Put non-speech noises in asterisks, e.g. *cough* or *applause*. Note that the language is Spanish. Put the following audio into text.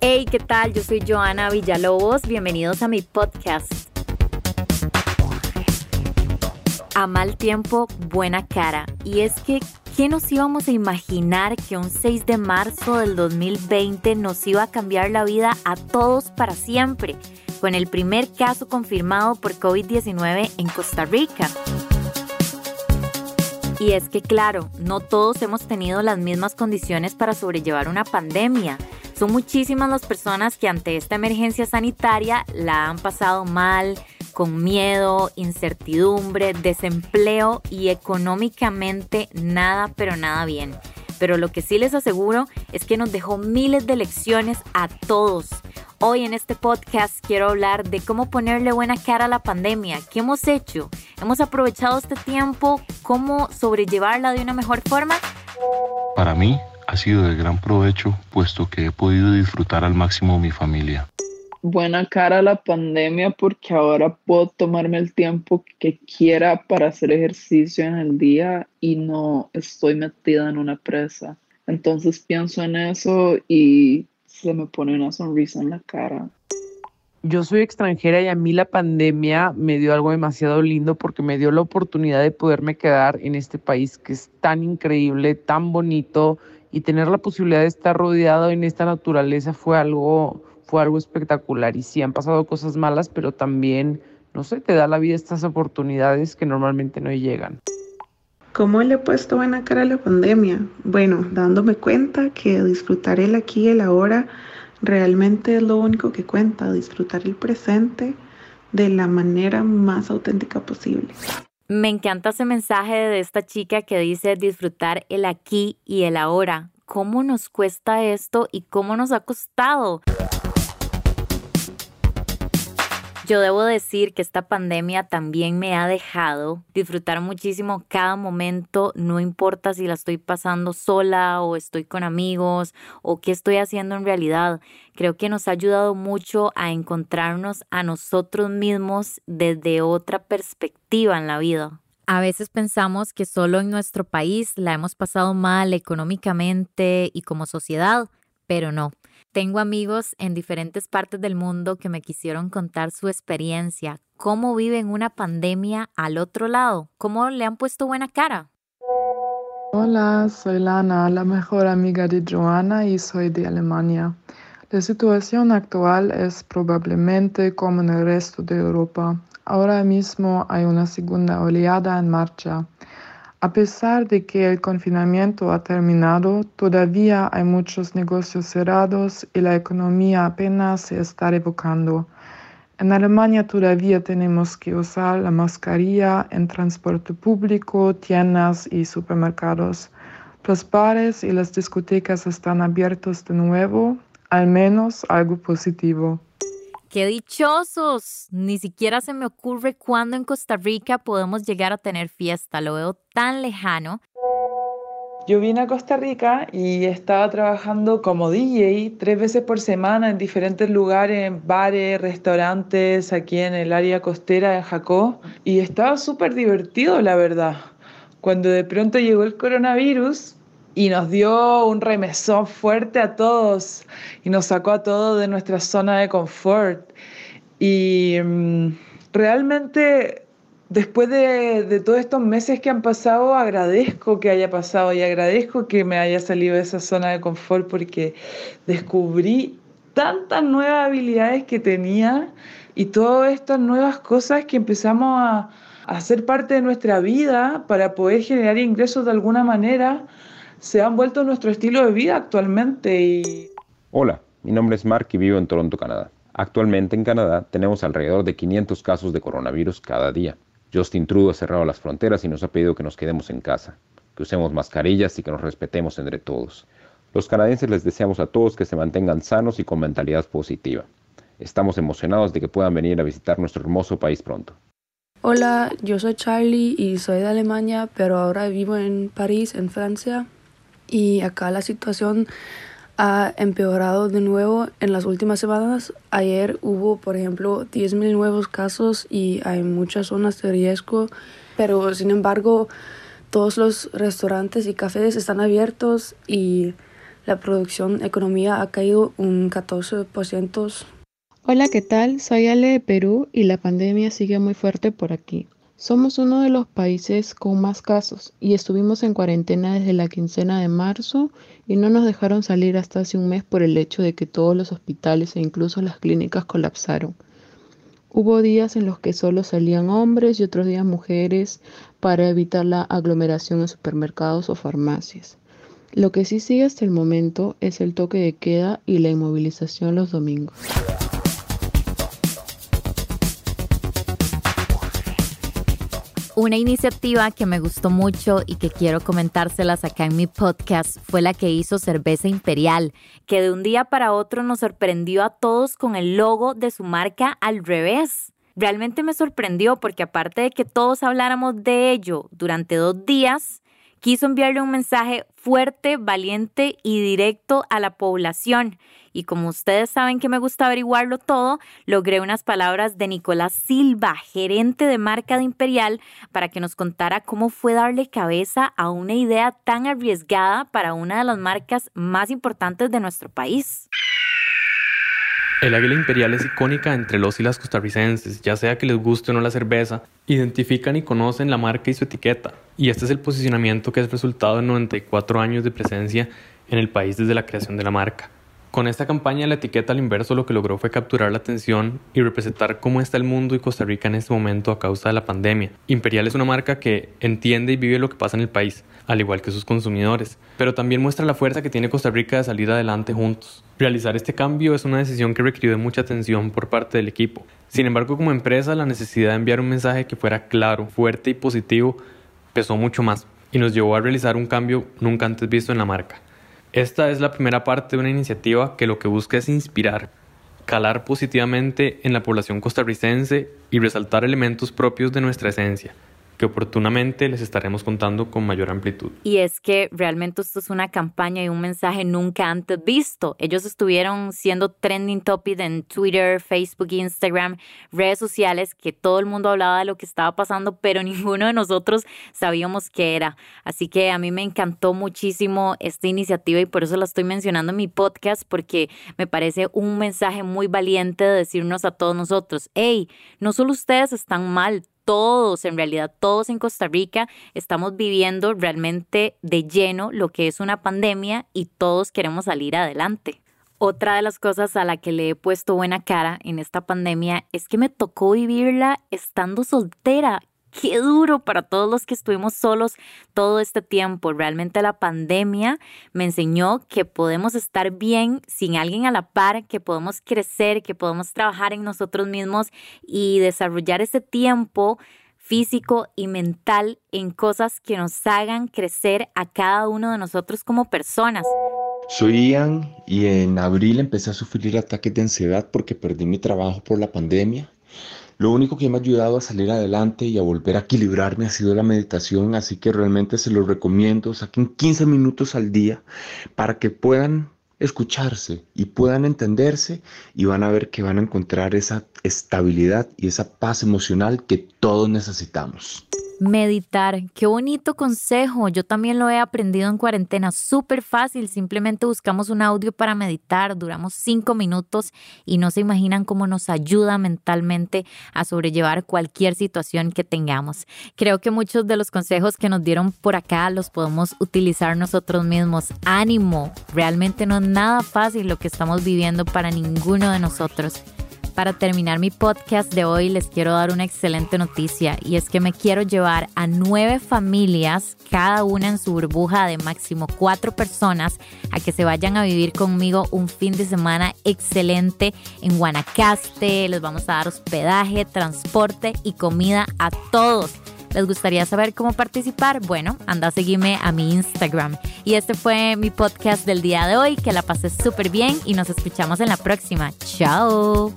Hey, ¿qué tal? Yo soy Joana Villalobos. Bienvenidos a mi podcast. A mal tiempo, buena cara. Y es que, ¿qué nos íbamos a imaginar que un 6 de marzo del 2020 nos iba a cambiar la vida a todos para siempre? Con el primer caso confirmado por COVID-19 en Costa Rica. Y es que claro, no todos hemos tenido las mismas condiciones para sobrellevar una pandemia. Son muchísimas las personas que ante esta emergencia sanitaria la han pasado mal, con miedo, incertidumbre, desempleo y económicamente nada, pero nada bien. Pero lo que sí les aseguro es que nos dejó miles de lecciones a todos. Hoy en este podcast quiero hablar de cómo ponerle buena cara a la pandemia, qué hemos hecho, hemos aprovechado este tiempo, cómo sobrellevarla de una mejor forma. Para mí ha sido de gran provecho puesto que he podido disfrutar al máximo mi familia. Buena cara a la pandemia porque ahora puedo tomarme el tiempo que quiera para hacer ejercicio en el día y no estoy metida en una presa. Entonces pienso en eso y se me pone una sonrisa en la cara. Yo soy extranjera y a mí la pandemia me dio algo demasiado lindo porque me dio la oportunidad de poderme quedar en este país que es tan increíble, tan bonito y tener la posibilidad de estar rodeado en esta naturaleza fue algo fue algo espectacular y sí han pasado cosas malas, pero también no sé, te da la vida estas oportunidades que normalmente no llegan. ¿Cómo le he puesto buena cara a la pandemia? Bueno, dándome cuenta que disfrutar el aquí y el ahora realmente es lo único que cuenta, disfrutar el presente de la manera más auténtica posible. Me encanta ese mensaje de esta chica que dice disfrutar el aquí y el ahora. ¿Cómo nos cuesta esto y cómo nos ha costado? Yo debo decir que esta pandemia también me ha dejado disfrutar muchísimo cada momento, no importa si la estoy pasando sola o estoy con amigos o qué estoy haciendo en realidad. Creo que nos ha ayudado mucho a encontrarnos a nosotros mismos desde otra perspectiva en la vida. A veces pensamos que solo en nuestro país la hemos pasado mal económicamente y como sociedad, pero no. Tengo amigos en diferentes partes del mundo que me quisieron contar su experiencia, cómo viven una pandemia al otro lado, cómo le han puesto buena cara. Hola, soy Lana, la mejor amiga de Joana y soy de Alemania. La situación actual es probablemente como en el resto de Europa. Ahora mismo hay una segunda oleada en marcha. A pesar de que el confinamiento ha terminado, todavía hay muchos negocios cerrados y la economía apenas se está revocando. En Alemania todavía tenemos que usar la mascarilla en transporte público, tiendas y supermercados. Los bares y las discotecas están abiertos de nuevo, al menos algo positivo. ¡Qué dichosos! Ni siquiera se me ocurre cuándo en Costa Rica podemos llegar a tener fiesta. Lo veo tan lejano. Yo vine a Costa Rica y estaba trabajando como DJ tres veces por semana en diferentes lugares, en bares, restaurantes, aquí en el área costera de Jacó. Y estaba súper divertido, la verdad. Cuando de pronto llegó el coronavirus, y nos dio un remesón fuerte a todos y nos sacó a todos de nuestra zona de confort. Y mm, realmente después de, de, todos estos meses que han pasado, agradezco que haya pasado y agradezco que me haya salido de esa zona de confort porque descubrí tantas nuevas habilidades que tenía y todas estas nuevas cosas que empezamos a, a hacer parte de nuestra vida para poder generar ingresos de alguna manera se han vuelto nuestro estilo de vida actualmente. Y... Hola, mi nombre es Mark y vivo en Toronto, Canadá. Actualmente en Canadá tenemos alrededor de 500 casos de coronavirus cada día. Justin Trudeau ha cerrado las fronteras y nos ha pedido que nos quedemos en casa, que usemos mascarillas y que nos respetemos entre todos. Los canadienses les deseamos a todos que se mantengan sanos y con mentalidad positiva. Estamos emocionados de que puedan venir a visitar nuestro hermoso país pronto. Hola, yo soy Charlie y soy de Alemania, pero ahora vivo en París, en Francia y acá la situación ha empeorado de nuevo en las últimas semanas. Ayer hubo, por ejemplo, 10.000 nuevos casos y hay muchas zonas de riesgo, pero sin embargo todos los restaurantes y cafés están abiertos y la producción economía ha caído un 14%. Hola, ¿qué tal? Soy Ale de Perú y la pandemia sigue muy fuerte por aquí. Somos uno de los países con más casos y estuvimos en cuarentena desde la quincena de marzo y no nos dejaron salir hasta hace un mes por el hecho de que todos los hospitales e incluso las clínicas colapsaron. Hubo días en los que solo salían hombres y otros días mujeres para evitar la aglomeración en supermercados o farmacias. Lo que sí sigue hasta el momento es el toque de queda y la inmovilización los domingos. Una iniciativa que me gustó mucho y que quiero comentárselas acá en mi podcast fue la que hizo Cerveza Imperial, que de un día para otro nos sorprendió a todos con el logo de su marca al revés. Realmente me sorprendió porque aparte de que todos habláramos de ello durante dos días, quiso enviarle un mensaje fuerte, valiente y directo a la población y como ustedes saben que me gusta averiguarlo todo, logré unas palabras de Nicolás Silva, gerente de marca de Imperial, para que nos contara cómo fue darle cabeza a una idea tan arriesgada para una de las marcas más importantes de nuestro país. El águila imperial es icónica entre los y las costarricenses, ya sea que les guste o no la cerveza, identifican y conocen la marca y su etiqueta, y este es el posicionamiento que es resultado de 94 años de presencia en el país desde la creación de la marca. Con esta campaña la etiqueta al inverso lo que logró fue capturar la atención y representar cómo está el mundo y Costa Rica en este momento a causa de la pandemia. Imperial es una marca que entiende y vive lo que pasa en el país, al igual que sus consumidores, pero también muestra la fuerza que tiene Costa Rica de salir adelante juntos. Realizar este cambio es una decisión que requirió mucha atención por parte del equipo. Sin embargo, como empresa, la necesidad de enviar un mensaje que fuera claro, fuerte y positivo pesó mucho más y nos llevó a realizar un cambio nunca antes visto en la marca. Esta es la primera parte de una iniciativa que lo que busca es inspirar, calar positivamente en la población costarricense y resaltar elementos propios de nuestra esencia, que oportunamente les estaremos contando con mayor amplitud. Y es que realmente esto es una campaña y un mensaje nunca antes visto. Ellos estuvieron siendo trending topic en Twitter, Facebook, Instagram, redes sociales, que todo el mundo hablaba de lo que estaba pasando, pero *laughs* ninguno de nosotros sabíamos qué era. Así que a mí me encantó muchísimo esta iniciativa y por eso la estoy mencionando en mi podcast, porque me parece un mensaje muy valiente de decirnos a todos nosotros, hey, no solo ustedes están mal, todos, en realidad todos en Costa Rica estamos viviendo realmente de lleno lo que es una pandemia y todos queremos salir adelante. Otra de las cosas a la que le he puesto buena cara en esta pandemia es que me tocó vivirla estando soltera qué duro para todos los que estuvimos solos todo este tiempo. Realmente la pandemia me enseñó que podemos estar bien sin alguien a la par, que podemos crecer, que podemos trabajar en nosotros mismos y desarrollar ese tiempo físico y mental en cosas que nos hagan crecer a cada uno de nosotros como personas. Soy Ian y en abril empecé a sufrir ataques de ansiedad porque perdí mi trabajo por la pandemia lo único que me ha ayudado a salir adelante y a volver a equilibrarme ha sido la meditación, así que realmente se lo recomiendo. Saquen 15 minutos al día para que puedan escucharse y puedan entenderse y van a ver que van a encontrar esa estabilidad y esa paz emocional que todos necesitamos. Meditar, qué bonito consejo. Yo también lo he aprendido en cuarentena. Súper fácil. Simplemente buscamos un audio para meditar. Duramos cinco minutos y no se imaginan cómo nos ayuda mentalmente a sobrellevar cualquier situación que tengamos. Creo que muchos de los consejos que nos dieron por acá los podemos utilizar nosotros mismos. Ánimo. Realmente no es nada fácil lo que estamos viviendo para ninguno de nosotros. Para terminar mi podcast de hoy les quiero dar una excelente noticia y es que me quiero llevar a nueve familias, cada una en su burbuja de máximo cuatro personas, a que se vayan a vivir conmigo un fin de semana excelente en Guanacaste. Les vamos a dar hospedaje, transporte y comida a todos. ¿Les gustaría saber cómo participar? Bueno, anda a seguirme a mi Instagram. Y este fue mi podcast del día de hoy. Que la pasé súper bien y nos escuchamos en la próxima. Chao.